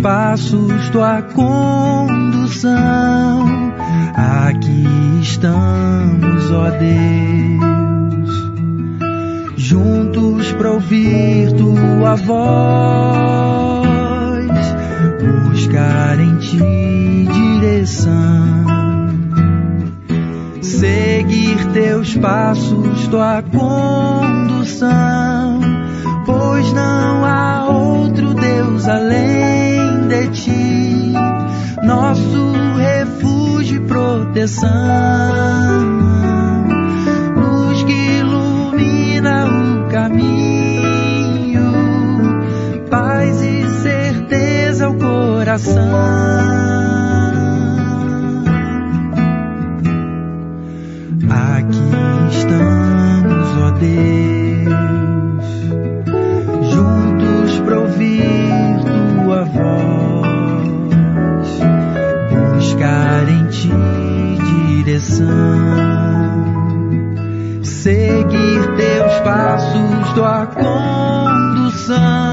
passos, tua condução. Aqui estamos, ó Deus juntos para ouvir tua voz, buscar em ti direção, seguir teus passos, tua condução, sun. Condução,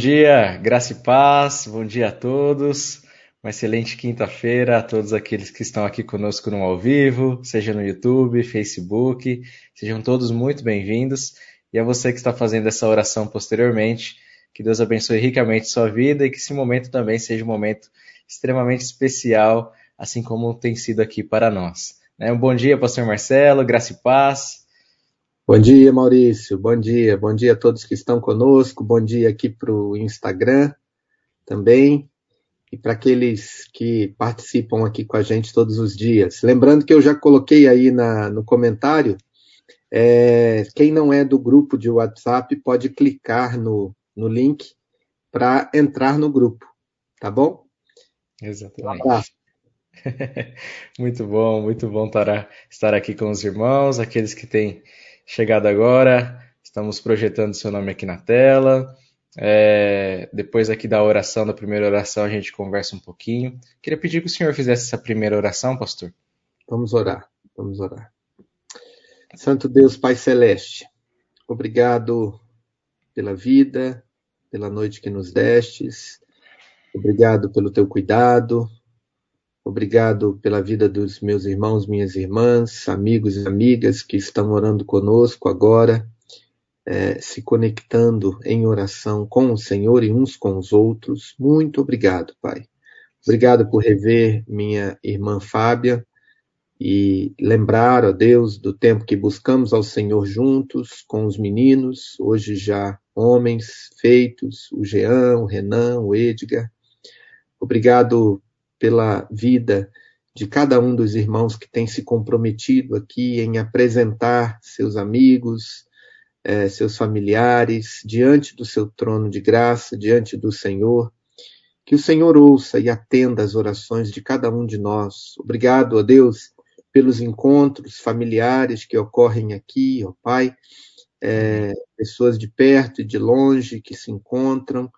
dia, graça e paz, bom dia a todos. Uma excelente quinta-feira a todos aqueles que estão aqui conosco no ao vivo, seja no YouTube, Facebook, sejam todos muito bem-vindos. E a você que está fazendo essa oração posteriormente, que Deus abençoe ricamente sua vida e que esse momento também seja um momento extremamente especial, assim como tem sido aqui para nós. Né? Um bom dia, Pastor Marcelo, graça e paz. Bom dia, Maurício. Bom dia. Bom dia a todos que estão conosco. Bom dia aqui para o Instagram também. E para aqueles que participam aqui com a gente todos os dias. Lembrando que eu já coloquei aí na, no comentário. É, quem não é do grupo de WhatsApp pode clicar no, no link para entrar no grupo. Tá bom? Exatamente. Muito bom, muito bom estar aqui com os irmãos, aqueles que têm chegado agora, estamos projetando seu nome aqui na tela. É, depois aqui da oração, da primeira oração, a gente conversa um pouquinho. Queria pedir que o senhor fizesse essa primeira oração, pastor. Vamos orar, vamos orar. Santo Deus, Pai Celeste, obrigado pela vida, pela noite que nos destes, obrigado pelo teu cuidado, Obrigado pela vida dos meus irmãos, minhas irmãs, amigos e amigas que estão orando conosco agora, é, se conectando em oração com o Senhor e uns com os outros. Muito obrigado, Pai. Obrigado por rever minha irmã Fábia e lembrar, ó Deus, do tempo que buscamos ao Senhor juntos com os meninos, hoje já homens feitos, o Jean, o Renan, o Edgar. Obrigado pela vida de cada um dos irmãos que tem se comprometido aqui em apresentar seus amigos, eh, seus familiares diante do seu trono de graça, diante do Senhor. Que o Senhor ouça e atenda as orações de cada um de nós. Obrigado, ó Deus, pelos encontros familiares que ocorrem aqui, ó Pai, é, pessoas de perto e de longe que se encontram.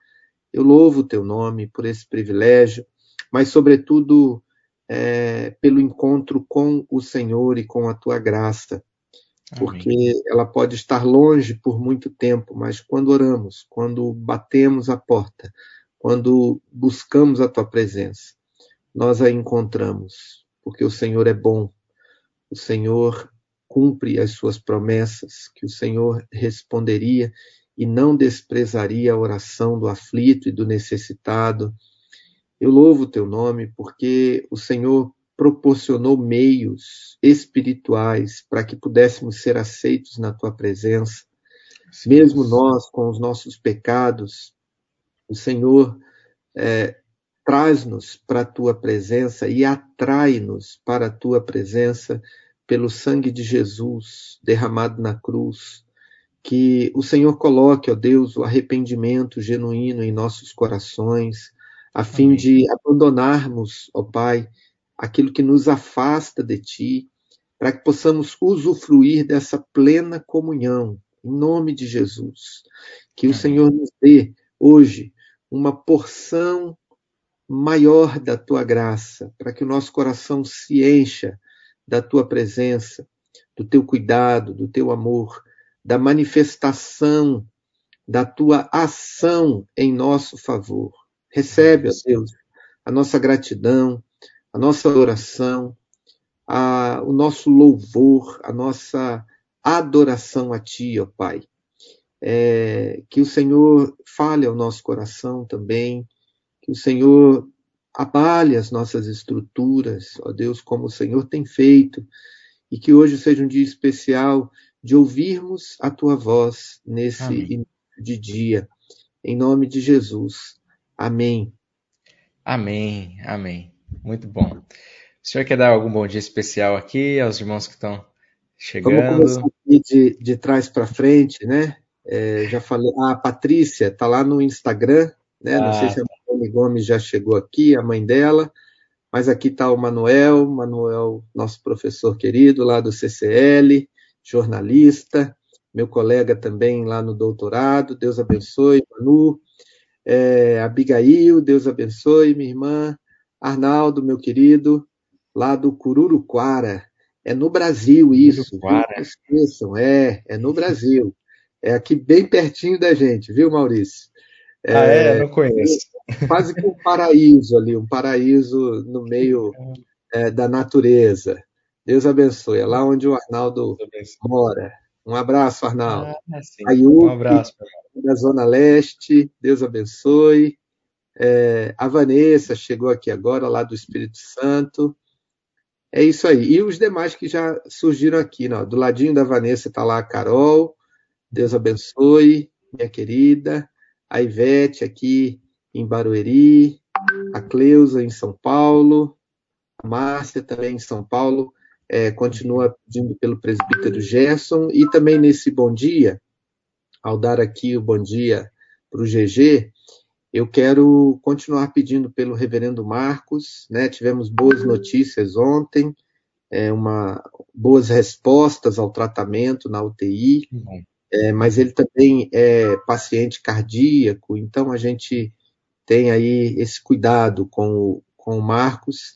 Eu louvo o teu nome por esse privilégio, mas, sobretudo, é, pelo encontro com o Senhor e com a tua graça. Porque Amém. ela pode estar longe por muito tempo, mas quando oramos, quando batemos a porta, quando buscamos a tua presença, nós a encontramos, porque o Senhor é bom, o Senhor cumpre as suas promessas, que o Senhor responderia e não desprezaria a oração do aflito e do necessitado. Eu louvo o teu nome porque o Senhor proporcionou meios espirituais para que pudéssemos ser aceitos na tua presença. Sim. Mesmo nós, com os nossos pecados, o Senhor é, traz-nos para a tua presença e atrai-nos para a tua presença pelo sangue de Jesus derramado na cruz. Que o Senhor coloque, ó Deus, o arrependimento genuíno em nossos corações, a fim Amém. de abandonarmos, ó Pai, aquilo que nos afasta de Ti, para que possamos usufruir dessa plena comunhão, em nome de Jesus. Que Amém. o Senhor nos dê hoje uma porção maior da Tua graça, para que o nosso coração se encha da tua presença, do teu cuidado, do teu amor, da manifestação da tua ação em nosso favor. Recebe, ó Deus, a nossa gratidão, a nossa oração, a, o nosso louvor, a nossa adoração a Ti, ó Pai. É, que o Senhor fale ao nosso coração também, que o Senhor abale as nossas estruturas, ó Deus, como o Senhor tem feito, e que hoje seja um dia especial de ouvirmos a tua voz nesse início de dia. Em nome de Jesus. Amém. Amém, amém. Muito bom. O senhor quer dar algum bom dia especial aqui aos irmãos que estão chegando? Vamos começar aqui de, de trás para frente, né? É, já falei, a Patrícia está lá no Instagram, né? Não sei ah, se a Mariane Gomes já chegou aqui, a mãe dela, mas aqui está o Manuel, Manuel, nosso professor querido lá do CCL, jornalista, meu colega também lá no doutorado, Deus abençoe, Manu, é, Abigail, Deus abençoe, minha irmã, Arnaldo, meu querido, lá do Cururuquara, é no Brasil isso, Não esqueçam, é, é no Brasil, é aqui bem pertinho da gente, viu, Maurício? É, ah, é? Não conheço. Quase que um paraíso ali, um paraíso no meio é, da natureza. Deus abençoe. É lá onde o Arnaldo mora. Um abraço, Arnaldo. Ah, Ayuki, um abraço. Da Zona Leste. Deus abençoe. É, a Vanessa chegou aqui agora, lá do Espírito Santo. É isso aí. E os demais que já surgiram aqui, não? do ladinho da Vanessa está lá a Carol. Deus abençoe, minha querida a Ivete aqui em Barueri, a Cleusa em São Paulo, a Márcia também em São Paulo, é, continua pedindo pelo presbítero Gerson, e também nesse bom dia, ao dar aqui o bom dia para o GG, eu quero continuar pedindo pelo reverendo Marcos, né? Tivemos boas notícias ontem, é, uma, boas respostas ao tratamento na UTI. É, mas ele também é paciente cardíaco, então a gente tem aí esse cuidado com o, com o Marcos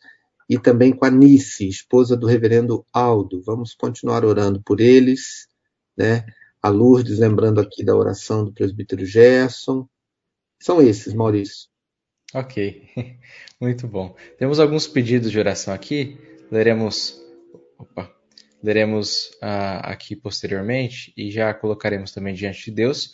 e também com a Nice, esposa do reverendo Aldo. Vamos continuar orando por eles, né? A Lourdes, lembrando aqui da oração do presbítero Gerson. São esses, Maurício. Ok, muito bom. Temos alguns pedidos de oração aqui. Leremos. Opa, leremos uh, aqui posteriormente e já colocaremos também diante de Deus.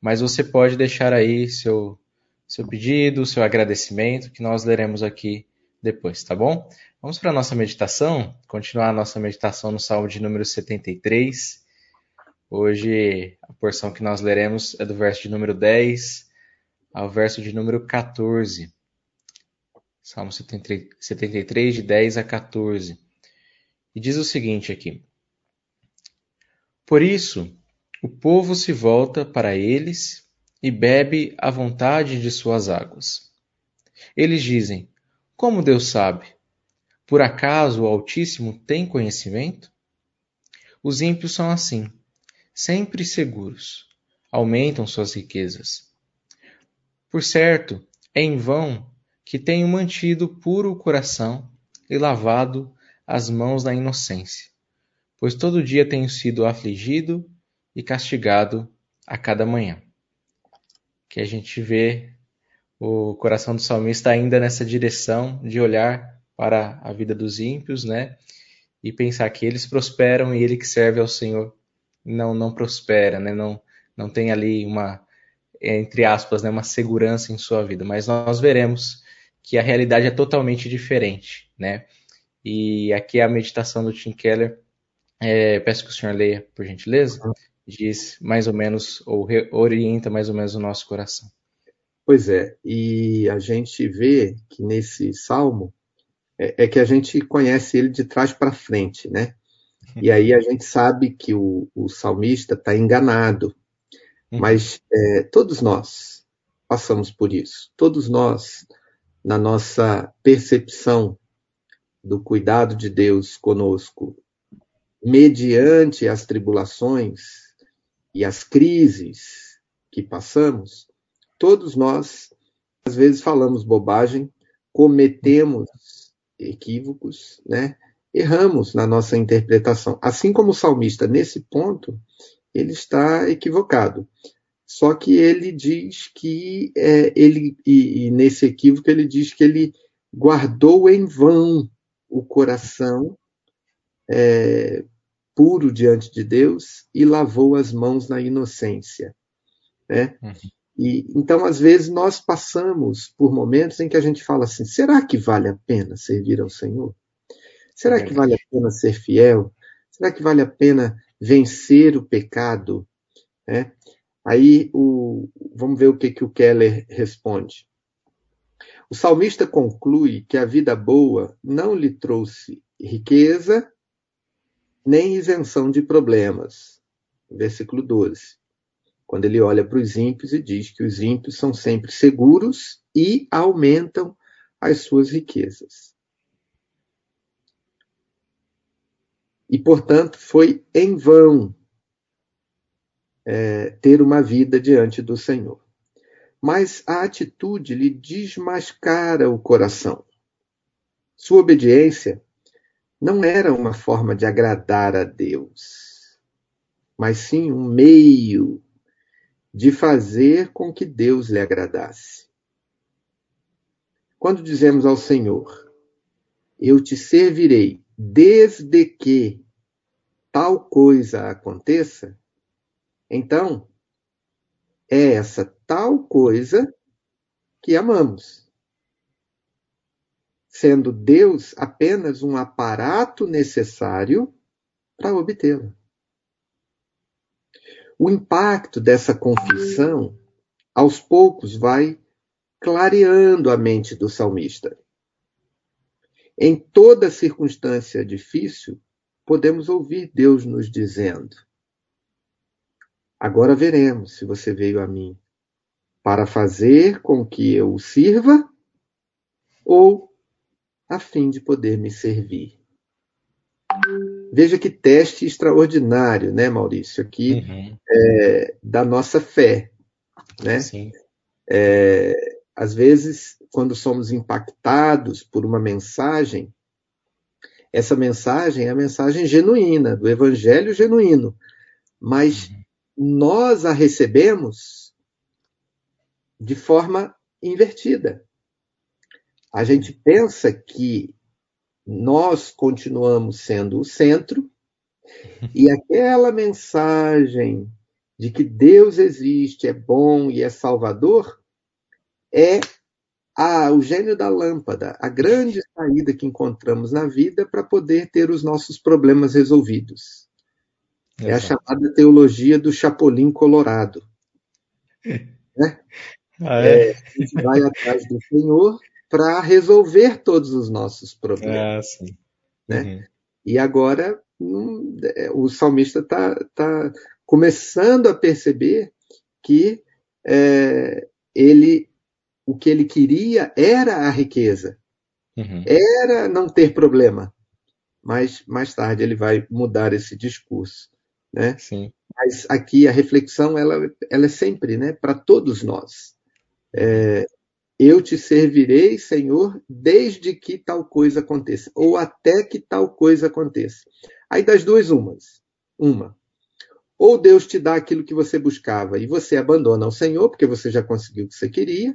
Mas você pode deixar aí seu, seu pedido, seu agradecimento, que nós leremos aqui depois, tá bom? Vamos para a nossa meditação, continuar a nossa meditação no Salmo de número 73. Hoje a porção que nós leremos é do verso de número 10 ao verso de número 14. Salmo 73, de 10 a 14. E diz o seguinte aqui: Por isso, o povo se volta para eles e bebe à vontade de suas águas. Eles dizem: Como Deus sabe? Por acaso o Altíssimo tem conhecimento? Os ímpios são assim, sempre seguros, aumentam suas riquezas. Por certo, é em vão que tenho mantido puro o coração e lavado as mãos na inocência, pois todo dia tenho sido afligido e castigado a cada manhã. Que a gente vê o coração do salmista ainda nessa direção de olhar para a vida dos ímpios, né? E pensar que eles prosperam e ele que serve ao Senhor não não prospera, né? Não não tem ali uma entre aspas, né, uma segurança em sua vida, mas nós veremos que a realidade é totalmente diferente, né? E aqui a meditação do Tim Keller, é, peço que o senhor leia, por gentileza, diz mais ou menos, ou orienta mais ou menos o nosso coração. Pois é, e a gente vê que nesse salmo é, é que a gente conhece ele de trás para frente, né? E aí a gente sabe que o, o salmista está enganado, uhum. mas é, todos nós passamos por isso. Todos nós, na nossa percepção do cuidado de Deus conosco, mediante as tribulações e as crises que passamos, todos nós, às vezes, falamos bobagem, cometemos equívocos, né? erramos na nossa interpretação. Assim como o salmista, nesse ponto, ele está equivocado. Só que ele diz que é, ele, e, e nesse equívoco, ele diz que ele guardou em vão o coração é, puro diante de Deus e lavou as mãos na inocência. Né? Uhum. E, então, às vezes, nós passamos por momentos em que a gente fala assim: será que vale a pena servir ao Senhor? Será que vale a pena ser fiel? Será que vale a pena vencer o pecado? É? Aí, o, vamos ver o que, que o Keller responde. O salmista conclui que a vida boa não lhe trouxe riqueza nem isenção de problemas. Versículo 12. Quando ele olha para os ímpios e diz que os ímpios são sempre seguros e aumentam as suas riquezas. E, portanto, foi em vão é, ter uma vida diante do Senhor mas a atitude lhe desmascara o coração. Sua obediência não era uma forma de agradar a Deus, mas sim um meio de fazer com que Deus lhe agradasse. Quando dizemos ao Senhor, eu te servirei desde que tal coisa aconteça, então é essa tal coisa que amamos, sendo Deus apenas um aparato necessário para obtê-la. O impacto dessa confissão, aos poucos, vai clareando a mente do salmista. Em toda circunstância difícil, podemos ouvir Deus nos dizendo: Agora veremos se você veio a mim para fazer com que eu o sirva ou a fim de poder me servir. Veja que teste extraordinário, né, Maurício, aqui uhum. é, da nossa fé, né? Sim. É, às vezes, quando somos impactados por uma mensagem, essa mensagem é a mensagem genuína, do evangelho genuíno, mas uhum. nós a recebemos de forma invertida. A gente pensa que nós continuamos sendo o centro e aquela mensagem de que Deus existe, é bom e é salvador é a, o gênio da lâmpada, a grande saída que encontramos na vida para poder ter os nossos problemas resolvidos. É a chamada teologia do Chapolin Colorado. Né? Ah, é? É, a gente vai atrás do Senhor para resolver todos os nossos problemas. Ah, né? Uhum. E agora hum, é, o salmista está tá começando a perceber que é, ele o que ele queria era a riqueza. Uhum. Era não ter problema, mas mais tarde ele vai mudar esse discurso, né? Sim. Mas aqui a reflexão ela, ela é sempre, né, para todos nós. É, eu te servirei, Senhor, desde que tal coisa aconteça, ou até que tal coisa aconteça. Aí das duas umas, uma, ou Deus te dá aquilo que você buscava e você abandona o Senhor, porque você já conseguiu o que você queria,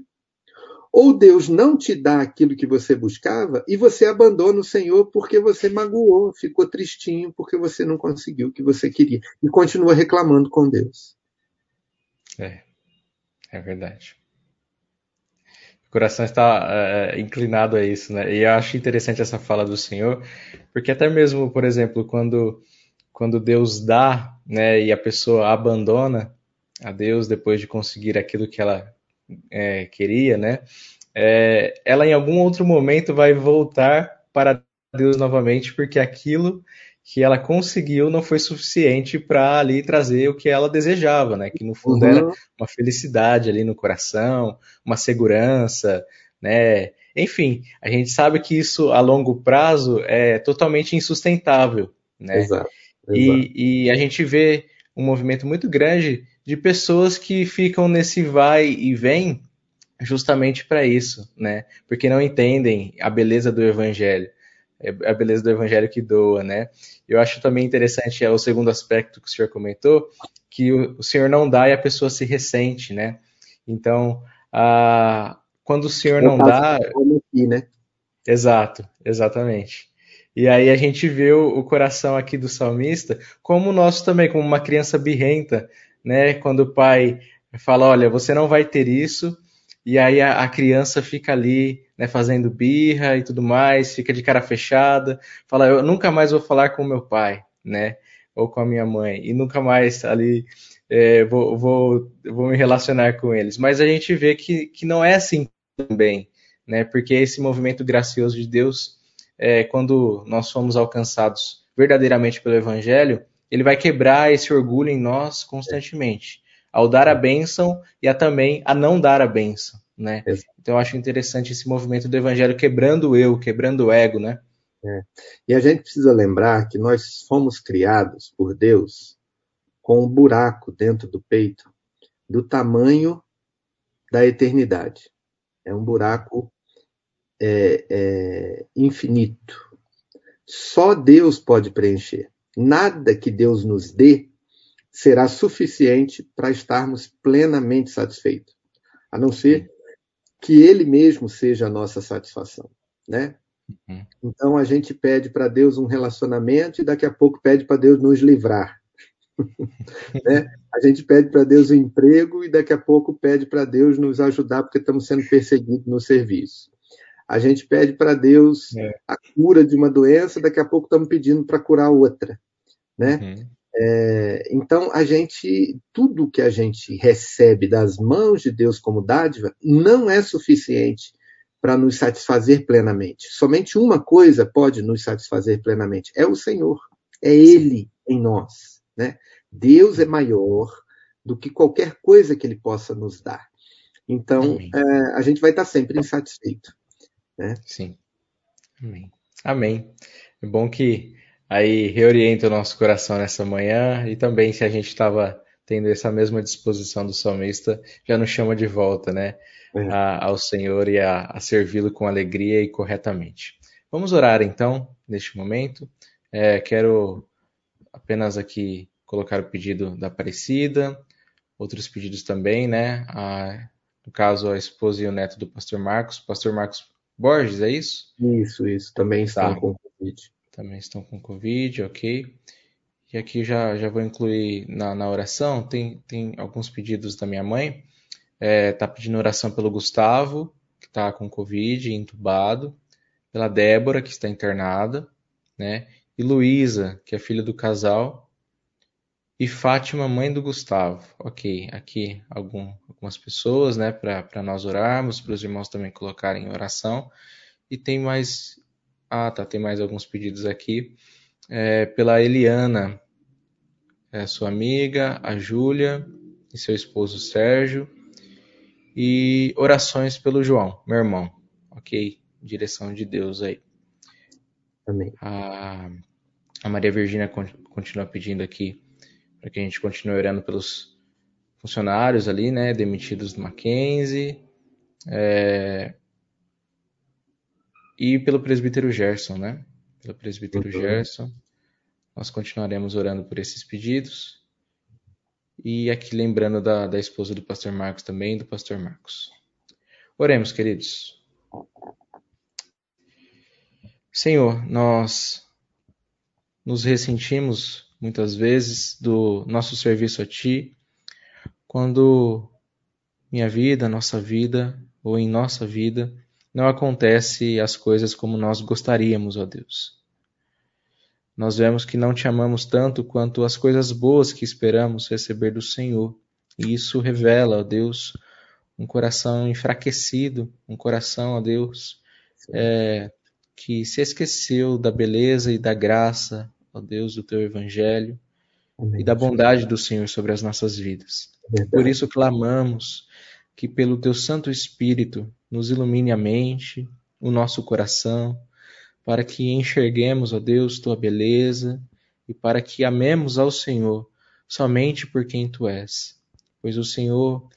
ou Deus não te dá aquilo que você buscava e você abandona o Senhor porque você magoou, ficou tristinho porque você não conseguiu o que você queria e continua reclamando com Deus. É, é verdade. Coração está é, inclinado a isso, né? E eu acho interessante essa fala do Senhor, porque até mesmo, por exemplo, quando, quando Deus dá, né, e a pessoa abandona a Deus depois de conseguir aquilo que ela é, queria, né? É, ela em algum outro momento vai voltar para Deus novamente, porque aquilo que ela conseguiu não foi suficiente para ali trazer o que ela desejava, né? Que no fundo uhum. era uma felicidade ali no coração, uma segurança, né? Enfim, a gente sabe que isso a longo prazo é totalmente insustentável, né? Exato. Exato. E, e a gente vê um movimento muito grande de pessoas que ficam nesse vai e vem justamente para isso, né? Porque não entendem a beleza do evangelho, é a beleza do evangelho que doa, né? Eu acho também interessante é o segundo aspecto que o senhor comentou, que o, o senhor não dá e a pessoa se ressente, né? Então, a, quando o senhor não dá, aqui, né? Exato, exatamente. E aí a gente vê o, o coração aqui do salmista como o nosso também, como uma criança birrenta, né? Quando o pai fala, olha, você não vai ter isso, e aí a, a criança fica ali, né, fazendo birra e tudo mais, fica de cara fechada, fala, eu nunca mais vou falar com meu pai, né? Ou com a minha mãe, e nunca mais ali é, vou, vou, vou me relacionar com eles. Mas a gente vê que, que não é assim também, né? Porque esse movimento gracioso de Deus, é, quando nós somos alcançados verdadeiramente pelo Evangelho, ele vai quebrar esse orgulho em nós constantemente, ao dar a bênção e a também a não dar a bênção, né? Então eu acho interessante esse movimento do evangelho quebrando o eu, quebrando o ego, né? É. E a gente precisa lembrar que nós fomos criados por Deus com um buraco dentro do peito do tamanho da eternidade. É um buraco é, é, infinito. Só Deus pode preencher nada que Deus nos dê será suficiente para estarmos plenamente satisfeitos, a não ser que Ele mesmo seja a nossa satisfação, né? Uhum. Então a gente pede para Deus um relacionamento e daqui a pouco pede para Deus nos livrar. né? A gente pede para Deus um emprego e daqui a pouco pede para Deus nos ajudar porque estamos sendo perseguidos no serviço. A gente pede para Deus é. a cura de uma doença, daqui a pouco estamos pedindo para curar outra, né? Uhum. É, então a gente, tudo que a gente recebe das mãos de Deus como dádiva não é suficiente para nos satisfazer plenamente. Somente uma coisa pode nos satisfazer plenamente: é o Senhor, é Ele em nós, né? Deus é maior do que qualquer coisa que Ele possa nos dar. Então é, a gente vai estar sempre insatisfeito. Né? Sim. Amém. Amém. É bom que aí reorienta o nosso coração nessa manhã e também se a gente estava tendo essa mesma disposição do salmista, já nos chama de volta, né? É. A, ao Senhor e a, a servi-lo com alegria e corretamente. Vamos orar então, neste momento. É, quero apenas aqui colocar o pedido da Aparecida, outros pedidos também, né? A, no caso, a esposa e o neto do pastor Marcos. Pastor Marcos Borges, é isso? Isso, isso. Também estão tá. com Covid. Também estão com Covid, ok. E aqui já, já vou incluir na, na oração, tem, tem alguns pedidos da minha mãe. É, tá pedindo oração pelo Gustavo, que está com Covid, entubado. Pela Débora, que está internada, né? E Luísa, que é filha do casal, e Fátima, mãe do Gustavo. Ok, aqui algum, algumas pessoas, né, para nós orarmos, para os irmãos também colocarem em oração. E tem mais. Ah, tá, tem mais alguns pedidos aqui. É, pela Eliana, é, sua amiga, a Júlia e seu esposo Sérgio. E orações pelo João, meu irmão. Ok? direção de Deus aí. Amém. A, a Maria Virgínia continua pedindo aqui para que a gente continue orando pelos funcionários ali, né, demitidos do Mackenzie, é, e pelo presbítero Gerson, né? Pelo presbítero uhum. Gerson. Nós continuaremos orando por esses pedidos. E aqui lembrando da, da esposa do pastor Marcos também, do pastor Marcos. Oremos, queridos. Senhor, nós nos ressentimos muitas vezes do nosso serviço a Ti, quando minha vida, nossa vida, ou em nossa vida, não acontece as coisas como nós gostaríamos, ó Deus. Nós vemos que não te amamos tanto quanto as coisas boas que esperamos receber do Senhor. E isso revela, ó Deus, um coração enfraquecido, um coração, ó Deus, é, que se esqueceu da beleza e da graça, ó Deus, do teu Evangelho Amém. e da bondade do Senhor sobre as nossas vidas. Verdade. Por isso clamamos que pelo teu Santo Espírito nos ilumine a mente, o nosso coração, para que enxerguemos, ó Deus, tua beleza e para que amemos ao Senhor somente por quem tu és. Pois o Senhor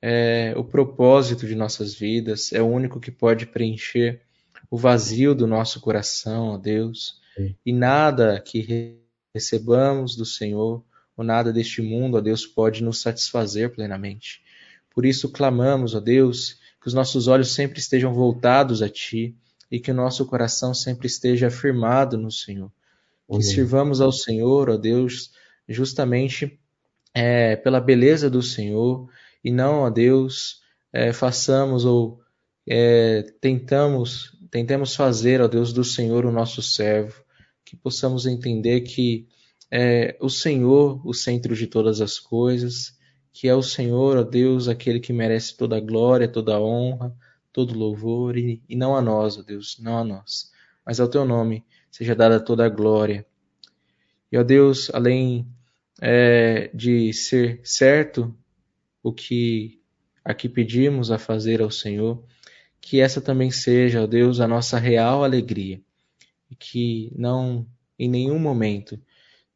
é o propósito de nossas vidas, é o único que pode preencher o vazio do nosso coração, ó Deus, Sim. e nada que recebamos do Senhor, ou nada deste mundo, ó Deus, pode nos satisfazer plenamente. Por isso clamamos, ó Deus, que os nossos olhos sempre estejam voltados a Ti e que o nosso coração sempre esteja firmado no Senhor. Que Amém. sirvamos ao Senhor, ó Deus, justamente é, pela beleza do Senhor e não, ó Deus, é, façamos ou é, tentamos, tentemos fazer, ó Deus, do Senhor o nosso servo, que possamos entender que é o Senhor o centro de todas as coisas que é o Senhor, ó Deus, aquele que merece toda a glória, toda a honra, todo louvor, e, e não a nós, ó Deus, não a nós, mas ao teu nome seja dada toda a glória. E, ó Deus, além é, de ser certo o que aqui pedimos a fazer ao Senhor, que essa também seja, ó Deus, a nossa real alegria, e que não em nenhum momento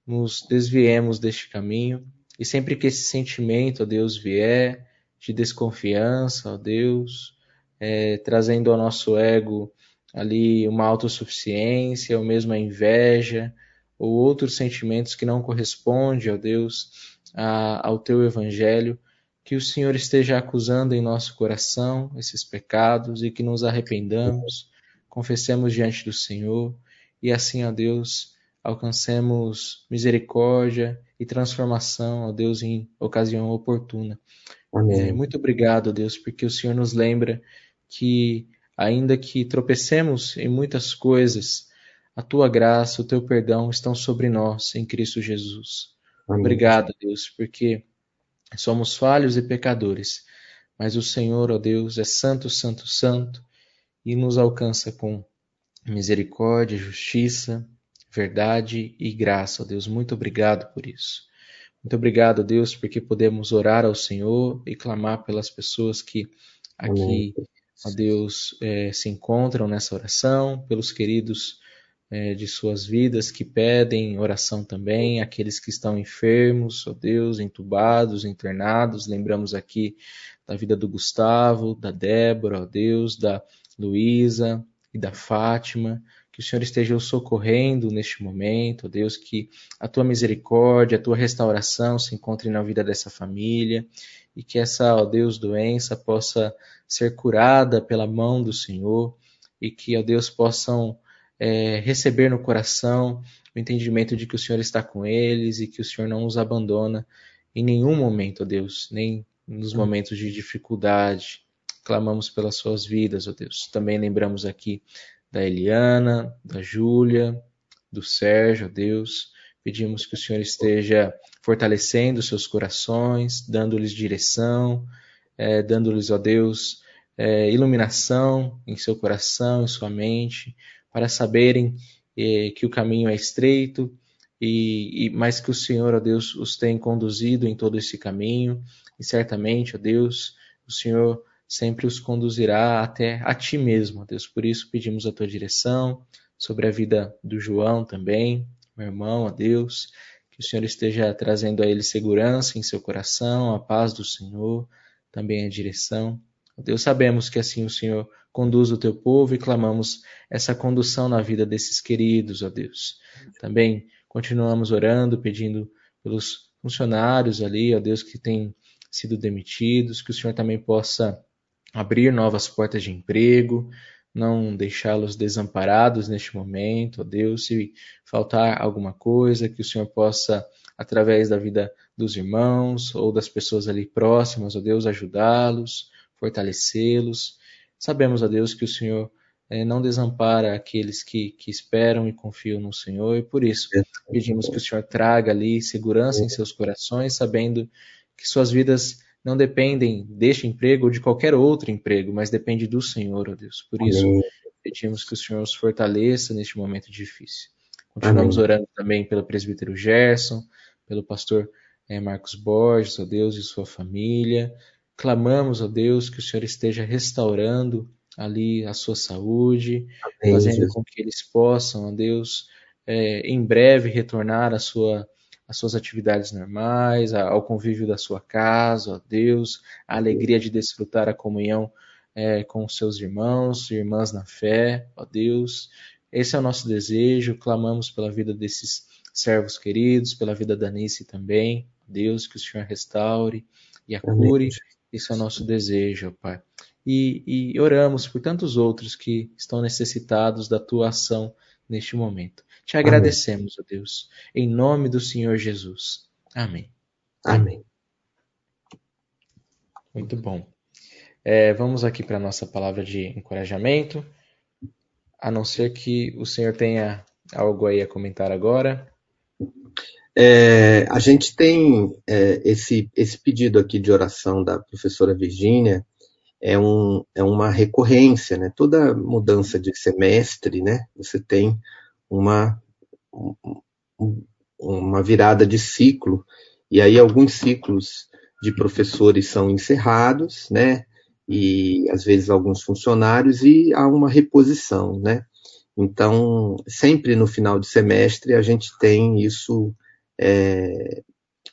nos desviemos deste caminho, e sempre que esse sentimento, ó Deus, vier de desconfiança, ó Deus, é, trazendo ao nosso ego ali uma autossuficiência, ou mesmo a inveja, ou outros sentimentos que não correspondem, ó Deus, a, ao teu evangelho, que o Senhor esteja acusando em nosso coração esses pecados e que nos arrependamos, confessemos diante do Senhor. E assim, ó Deus, alcancemos misericórdia e transformação, ó Deus, em ocasião oportuna. É, muito obrigado, Deus, porque o Senhor nos lembra que, ainda que tropecemos em muitas coisas, a tua graça, o teu perdão estão sobre nós em Cristo Jesus. Amém. Obrigado, Deus, porque somos falhos e pecadores, mas o Senhor, ó Deus, é santo, santo, santo e nos alcança com misericórdia, justiça, verdade e graça, ó Deus. Muito obrigado por isso. Muito obrigado, Deus, porque podemos orar ao Senhor e clamar pelas pessoas que aqui, ó Deus, é, se encontram nessa oração, pelos queridos é, de suas vidas que pedem oração também, aqueles que estão enfermos, ó Deus, entubados, internados. Lembramos aqui da vida do Gustavo, da Débora, ó Deus, da Luísa e da Fátima que o Senhor esteja o socorrendo neste momento, Deus, que a tua misericórdia, a tua restauração se encontre na vida dessa família e que essa, ó Deus, doença possa ser curada pela mão do Senhor e que, ó Deus, possam é, receber no coração o entendimento de que o Senhor está com eles e que o Senhor não os abandona em nenhum momento, ó Deus, nem nos momentos de dificuldade. Clamamos pelas suas vidas, ó Deus. Também lembramos aqui da Eliana, da Júlia, do Sérgio, Deus. Pedimos que o Senhor esteja fortalecendo seus corações, dando-lhes direção, é, dando-lhes, ó Deus, é, iluminação em seu coração, em sua mente, para saberem é, que o caminho é estreito, e, e mas que o Senhor, ó Deus, os tem conduzido em todo esse caminho, e certamente, ó Deus, o Senhor sempre os conduzirá até a Ti mesmo, Deus. Por isso pedimos a Tua direção sobre a vida do João também, meu irmão, ó Deus, que o Senhor esteja trazendo a ele segurança em seu coração, a paz do Senhor, também a direção. Deus, sabemos que assim o Senhor conduz o teu povo e clamamos essa condução na vida desses queridos, ó Deus. Também continuamos orando, pedindo pelos funcionários ali, ó Deus, que têm sido demitidos, que o Senhor também possa abrir novas portas de emprego, não deixá-los desamparados neste momento, ó Deus, se faltar alguma coisa, que o Senhor possa, através da vida dos irmãos ou das pessoas ali próximas, ó Deus, ajudá-los, fortalecê-los. Sabemos, ó Deus, que o Senhor é, não desampara aqueles que, que esperam e confiam no Senhor, e por isso pedimos que o Senhor traga ali segurança em seus corações, sabendo que suas vidas não dependem deste emprego ou de qualquer outro emprego, mas depende do Senhor, ó Deus. Por isso, Amém. pedimos que o Senhor os fortaleça neste momento difícil. Continuamos Amém. orando também pelo presbítero Gerson, pelo pastor é, Marcos Borges, ó Deus, e sua família. Clamamos, ó Deus, que o Senhor esteja restaurando ali a sua saúde, Amém, fazendo Jesus. com que eles possam, ó Deus, é, em breve retornar à sua às suas atividades normais, ao convívio da sua casa, a Deus, a alegria de desfrutar a comunhão é, com os seus irmãos e irmãs na fé, ó Deus. Esse é o nosso desejo, clamamos pela vida desses servos queridos, pela vida da Nice também, Deus, que o Senhor restaure e a cure. Esse é o nosso desejo, Pai. E, e oramos por tantos outros que estão necessitados da tua ação neste momento. Te agradecemos, ó Deus, em nome do Senhor Jesus. Amém. Amém. Muito bom. É, vamos aqui para a nossa palavra de encorajamento, a não ser que o Senhor tenha algo aí a comentar agora. É, a gente tem é, esse, esse pedido aqui de oração da professora Virgínia, é, um, é uma recorrência, né? Toda mudança de semestre, né? Você tem uma, uma virada de ciclo, e aí alguns ciclos de professores são encerrados, né? E às vezes alguns funcionários, e há uma reposição, né? Então, sempre no final de semestre a gente tem isso é,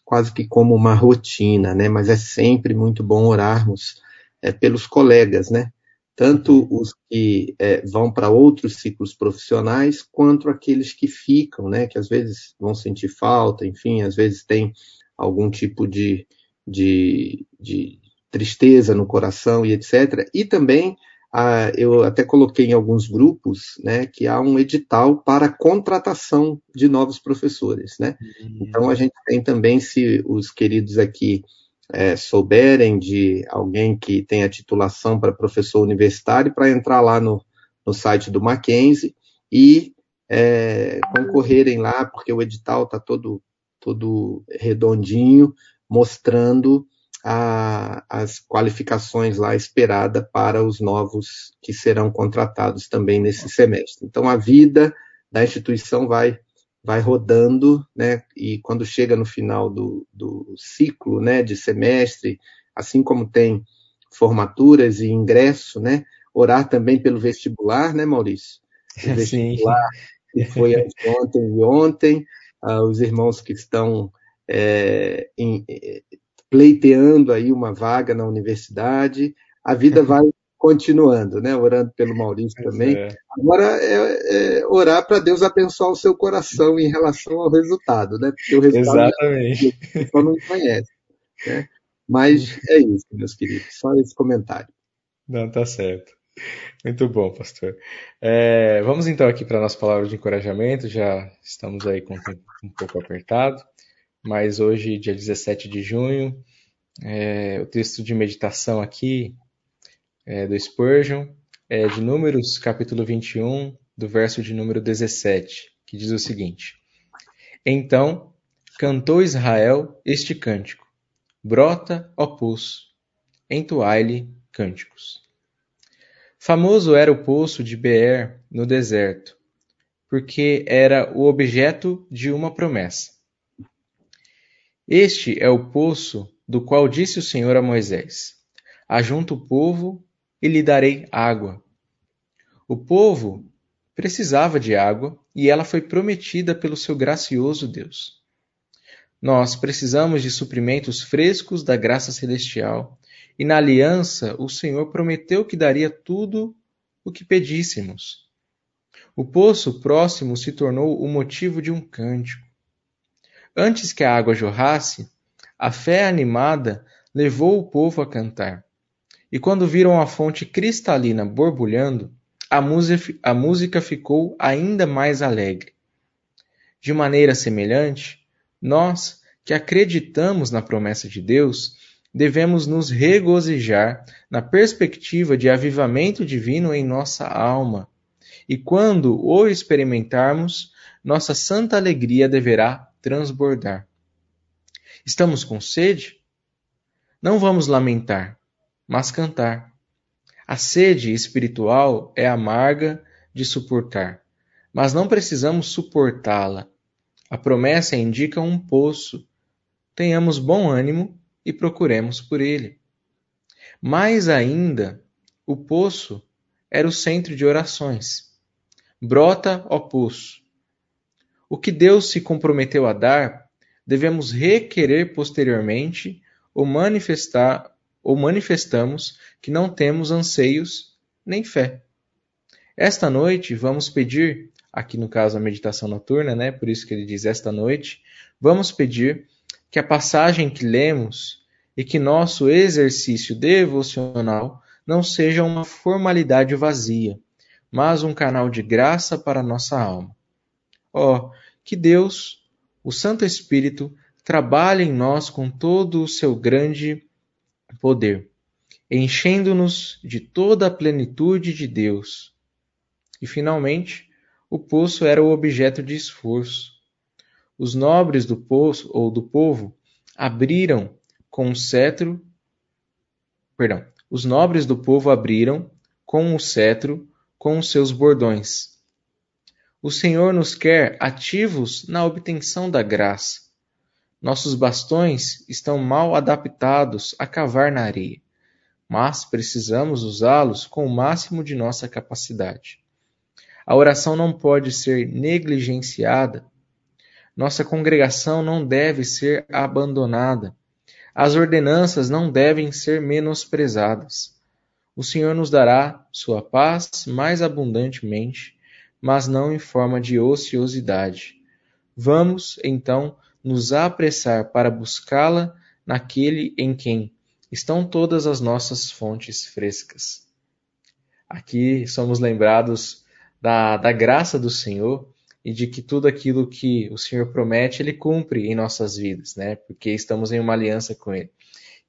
quase que como uma rotina, né? Mas é sempre muito bom orarmos é, pelos colegas, né? Tanto os que é, vão para outros ciclos profissionais, quanto aqueles que ficam, né, que às vezes vão sentir falta, enfim, às vezes tem algum tipo de, de, de tristeza no coração e etc. E também, ah, eu até coloquei em alguns grupos, né, que há um edital para contratação de novos professores, né. Uhum. Então a gente tem também, se os queridos aqui é, souberem de alguém que tenha titulação para professor universitário, para entrar lá no, no site do Mackenzie e é, concorrerem lá, porque o edital está todo, todo redondinho, mostrando a, as qualificações lá esperadas para os novos que serão contratados também nesse semestre. Então, a vida da instituição vai vai rodando, né? E quando chega no final do, do ciclo, né, de semestre, assim como tem formaturas e ingresso, né? Orar também pelo vestibular, né, Maurício? O vestibular que foi ontem e ontem, uh, os irmãos que estão é, em, pleiteando aí uma vaga na universidade, a vida vai continuando, né? Orando pelo Maurício também. É. Agora é, é orar para Deus abençoar o seu coração em relação ao resultado, né? Porque o resultado Exatamente. É, só não conhece. Né? Mas é isso, meus queridos. Só esse comentário. Não, tá certo. Muito bom, pastor. É, vamos então aqui para a nossa palavra de encorajamento. Já estamos aí com o tempo um pouco apertado, mas hoje, dia 17 de junho, é, o texto de meditação aqui é, do Spurgeon, é de Números, capítulo 21, do verso de número 17, que diz o seguinte: Então cantou Israel este cântico: Brota, ó poço, entoai-lhe cânticos. Famoso era o poço de Beer no deserto, porque era o objeto de uma promessa. Este é o poço do qual disse o Senhor a Moisés: Ajunta o povo e lhe darei água. O povo precisava de água e ela foi prometida pelo seu gracioso Deus. Nós precisamos de suprimentos frescos da graça celestial e na aliança o Senhor prometeu que daria tudo o que pedíssemos. O poço próximo se tornou o motivo de um cântico. Antes que a água jorrasse, a fé animada levou o povo a cantar. E quando viram a fonte cristalina borbulhando, a música, a música ficou ainda mais alegre. De maneira semelhante, nós, que acreditamos na promessa de Deus, devemos nos regozijar na perspectiva de avivamento divino em nossa alma. E quando o experimentarmos, nossa santa alegria deverá transbordar. Estamos com sede? Não vamos lamentar, mas cantar. A sede espiritual é amarga de suportar, mas não precisamos suportá-la. A promessa indica um poço. Tenhamos bom ânimo e procuremos por ele. Mais ainda, o poço era o centro de orações. Brota, ó poço. O que Deus se comprometeu a dar, devemos requerer posteriormente ou manifestar ou manifestamos que não temos anseios nem fé. Esta noite vamos pedir, aqui no caso a meditação noturna, né? Por isso que ele diz esta noite, vamos pedir que a passagem que lemos e que nosso exercício devocional não seja uma formalidade vazia, mas um canal de graça para nossa alma. Ó, oh, que Deus, o Santo Espírito, trabalhe em nós com todo o seu grande poder, enchendo-nos de toda a plenitude de Deus. E finalmente, o poço era o objeto de esforço. Os nobres do poço ou do povo abriram com o cetro, perdão, os nobres do povo abriram com o cetro com os seus bordões. O Senhor nos quer ativos na obtenção da graça. Nossos bastões estão mal adaptados a cavar na areia, mas precisamos usá-los com o máximo de nossa capacidade. A oração não pode ser negligenciada nossa congregação não deve ser abandonada. As ordenanças não devem ser menosprezadas. O Senhor nos dará sua paz mais abundantemente, mas não em forma de ociosidade. Vamos, então, nos apressar para buscá-la naquele em quem estão todas as nossas fontes frescas. Aqui somos lembrados da, da graça do Senhor e de que tudo aquilo que o Senhor promete, ele cumpre em nossas vidas, né? Porque estamos em uma aliança com ele.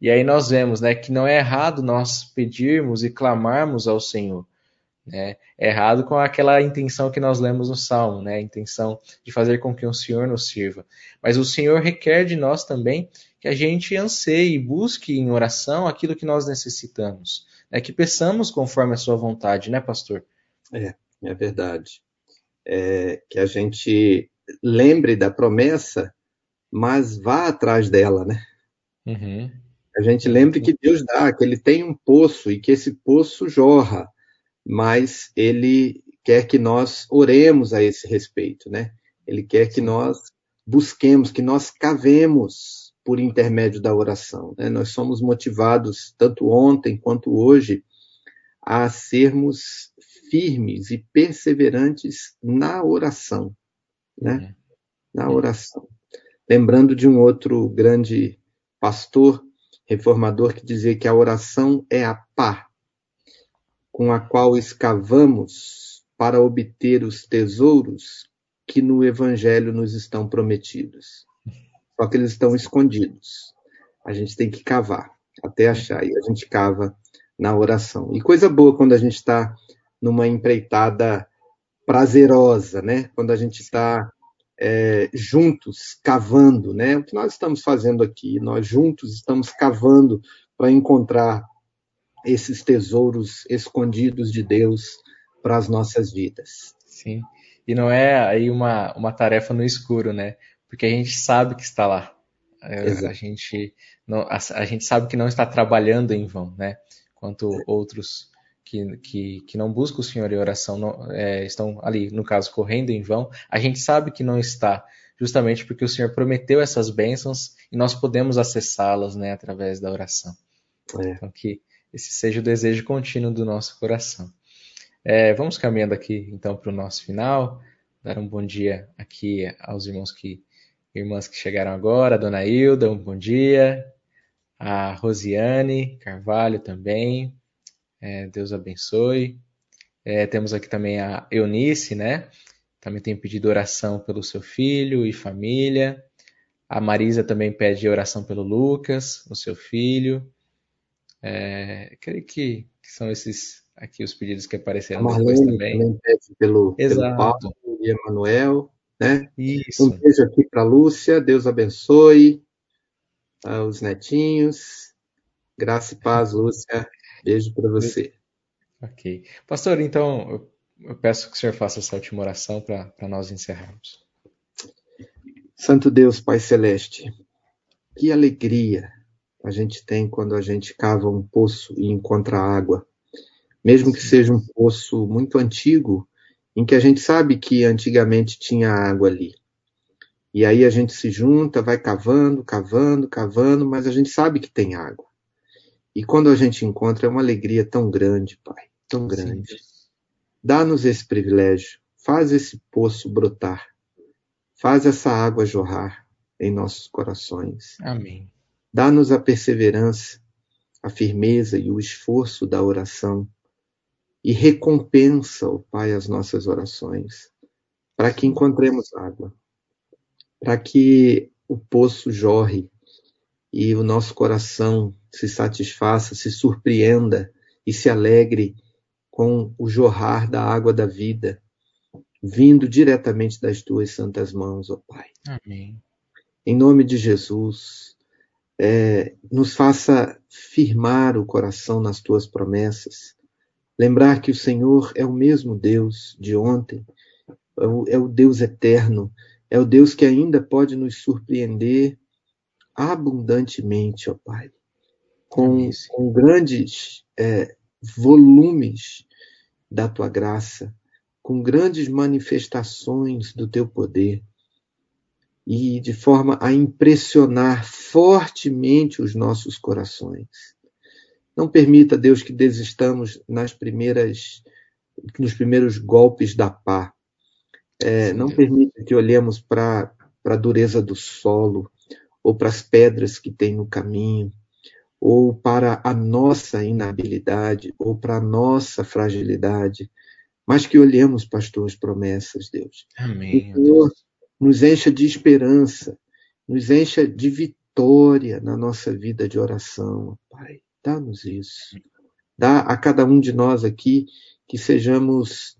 E aí nós vemos, né, que não é errado nós pedirmos e clamarmos ao Senhor, né? Errado com aquela intenção que nós lemos no Salmo, né? A intenção de fazer com que o Senhor nos sirva. Mas o Senhor requer de nós também que a gente anseie e busque em oração aquilo que nós necessitamos, né? Que peçamos conforme a sua vontade, né, pastor? É, é verdade é, que a gente lembre da promessa, mas vá atrás dela, né? Uhum. A gente lembre que Deus dá, que Ele tem um poço e que esse poço jorra, mas Ele quer que nós oremos a esse respeito, né? Ele quer que nós busquemos, que nós cavemos por intermédio da oração. Né? Nós somos motivados, tanto ontem quanto hoje, a sermos firmes e perseverantes na oração, né? Uhum. Na oração. Lembrando de um outro grande pastor reformador que dizia que a oração é a pá com a qual escavamos para obter os tesouros que no evangelho nos estão prometidos. Só que eles estão escondidos. A gente tem que cavar até achar e a gente cava na oração. E coisa boa quando a gente está numa empreitada prazerosa, né? Quando a gente está é, juntos cavando, né? O que nós estamos fazendo aqui, nós juntos estamos cavando para encontrar esses tesouros escondidos de Deus para as nossas vidas. Sim. E não é aí uma, uma tarefa no escuro, né? Porque a gente sabe que está lá. a, gente não, a, a, gente sabe que não está trabalhando em vão, né? Enquanto outros que, que, que não buscam o Senhor em oração não, é, estão ali, no caso, correndo em vão, a gente sabe que não está, justamente porque o Senhor prometeu essas bênçãos e nós podemos acessá-las né, através da oração. É. Então, que esse seja o desejo contínuo do nosso coração. É, vamos caminhando aqui, então, para o nosso final. Dar um bom dia aqui aos irmãos que irmãs que chegaram agora, a Dona Hilda, um bom dia. A Rosiane Carvalho também. É, Deus abençoe. É, temos aqui também a Eunice, né? Também tem pedido oração pelo seu filho e família. A Marisa também pede oração pelo Lucas, o seu filho. É, creio que, que, são esses aqui os pedidos que apareceram Marlene depois também. também pede pelo, pelo Paulo e Emanuel. Né? Isso. Um beijo aqui para Lúcia, Deus abençoe. Uh, os netinhos. Graça e paz, Lúcia. Beijo para você. Ok. Pastor, então eu peço que o senhor faça essa última oração para nós encerrarmos. Santo Deus, Pai Celeste, que alegria a gente tem quando a gente cava um poço e encontra água. Mesmo que seja um poço muito antigo, em que a gente sabe que antigamente tinha água ali. E aí a gente se junta, vai cavando, cavando, cavando, mas a gente sabe que tem água. E quando a gente encontra, é uma alegria tão grande, Pai, tão grande. Dá-nos esse privilégio, faz esse poço brotar, faz essa água jorrar em nossos corações. Amém. Dá-nos a perseverança, a firmeza e o esforço da oração e recompensa, ó Pai, as nossas orações, para que encontremos água, para que o poço jorre e o nosso coração se satisfaça, se surpreenda e se alegre com o jorrar da água da vida, vindo diretamente das tuas santas mãos, ó Pai. Amém. Em nome de Jesus, é, nos faça firmar o coração nas tuas promessas, lembrar que o Senhor é o mesmo Deus de ontem, é o, é o Deus eterno, é o Deus que ainda pode nos surpreender abundantemente, ó Pai, com, com grandes é, volumes da tua graça, com grandes manifestações do teu poder e de forma a impressionar fortemente os nossos corações. Não permita, Deus, que desistamos nas primeiras, nos primeiros golpes da pá. É, não permita que olhemos para a dureza do solo, ou para as pedras que tem no caminho, ou para a nossa inabilidade, ou para a nossa fragilidade, mas que olhemos, pastor, as promessas, Deus. Amém. O Senhor nos encha de esperança, nos encha de vitória na nossa vida de oração, Pai. Dá-nos isso. Dá a cada um de nós aqui que sejamos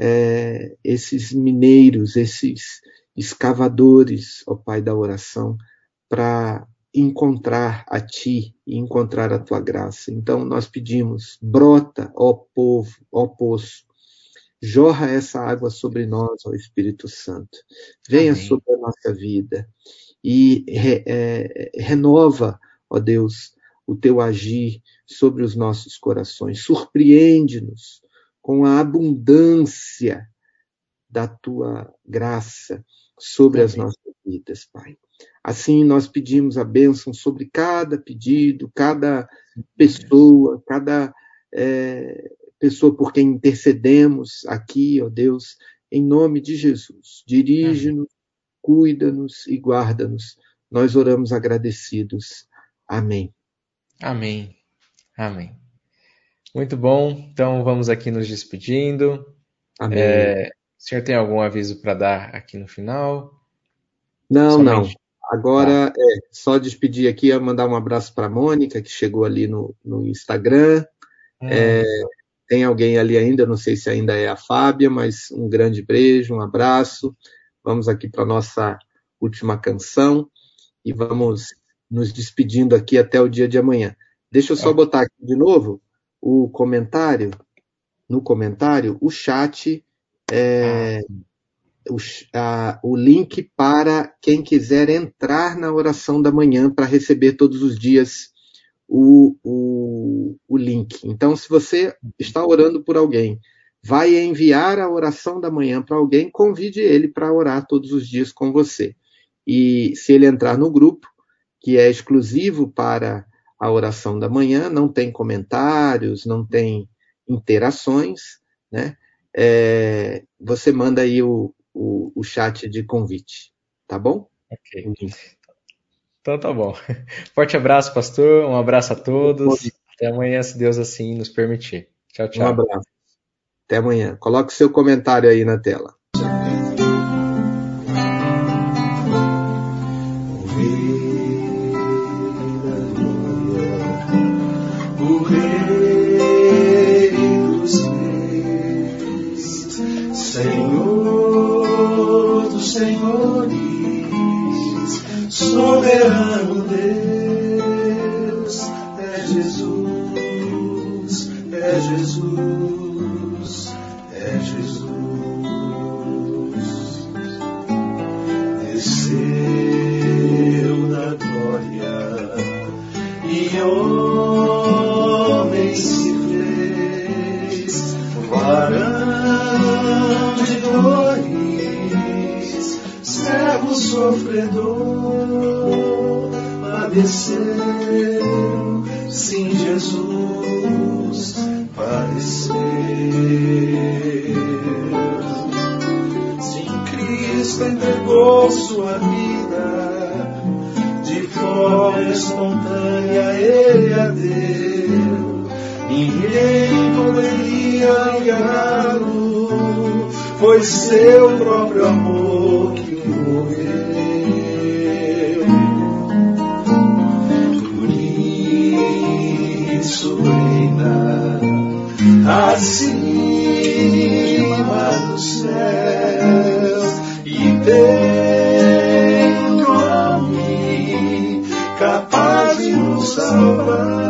é, esses mineiros, esses escavadores, ó Pai da oração, para encontrar a Ti e encontrar a Tua graça. Então nós pedimos, brota, ó povo, ó poço, jorra essa água sobre nós, ó Espírito Santo. Venha Amém. sobre a nossa vida e re, é, renova, ó Deus, o Teu agir sobre os nossos corações. Surpreende-nos com a abundância da Tua graça sobre Amém. as nossas vidas, Pai. Assim, nós pedimos a bênção sobre cada pedido, cada pessoa, cada é, pessoa por quem intercedemos aqui, ó Deus, em nome de Jesus. Dirige-nos, cuida-nos e guarda-nos. Nós oramos agradecidos. Amém. Amém. Amém. Muito bom. Então vamos aqui nos despedindo. Amém. É, o senhor tem algum aviso para dar aqui no final? Não, Somente. não. Agora, tá. é só despedir aqui, mandar um abraço para a Mônica, que chegou ali no, no Instagram. Hum. É, tem alguém ali ainda, não sei se ainda é a Fábia, mas um grande beijo, um abraço. Vamos aqui para a nossa última canção e vamos nos despedindo aqui até o dia de amanhã. Deixa eu só botar aqui de novo o comentário. No comentário, o chat é, o, a, o link para quem quiser entrar na oração da manhã para receber todos os dias o, o, o link. Então, se você está orando por alguém, vai enviar a oração da manhã para alguém, convide ele para orar todos os dias com você. E se ele entrar no grupo, que é exclusivo para a oração da manhã, não tem comentários, não tem interações, né? É, você manda aí o, o, o chat de convite, tá bom? Ok. Então tá bom. Forte abraço, pastor. Um abraço a todos. Até amanhã, se Deus assim nos permitir. Tchau, tchau. Um abraço. Até amanhã. Coloque o seu comentário aí na tela. میرے ہاں padeceu, sim, Jesus padeceu. Sim, Cristo entregou sua vida de forma espontânea, ele a deu. Ninguém poderia negá-lo, foi seu próprio amor que o isso reina acima dos céus e tem um nome capaz de nos salvar.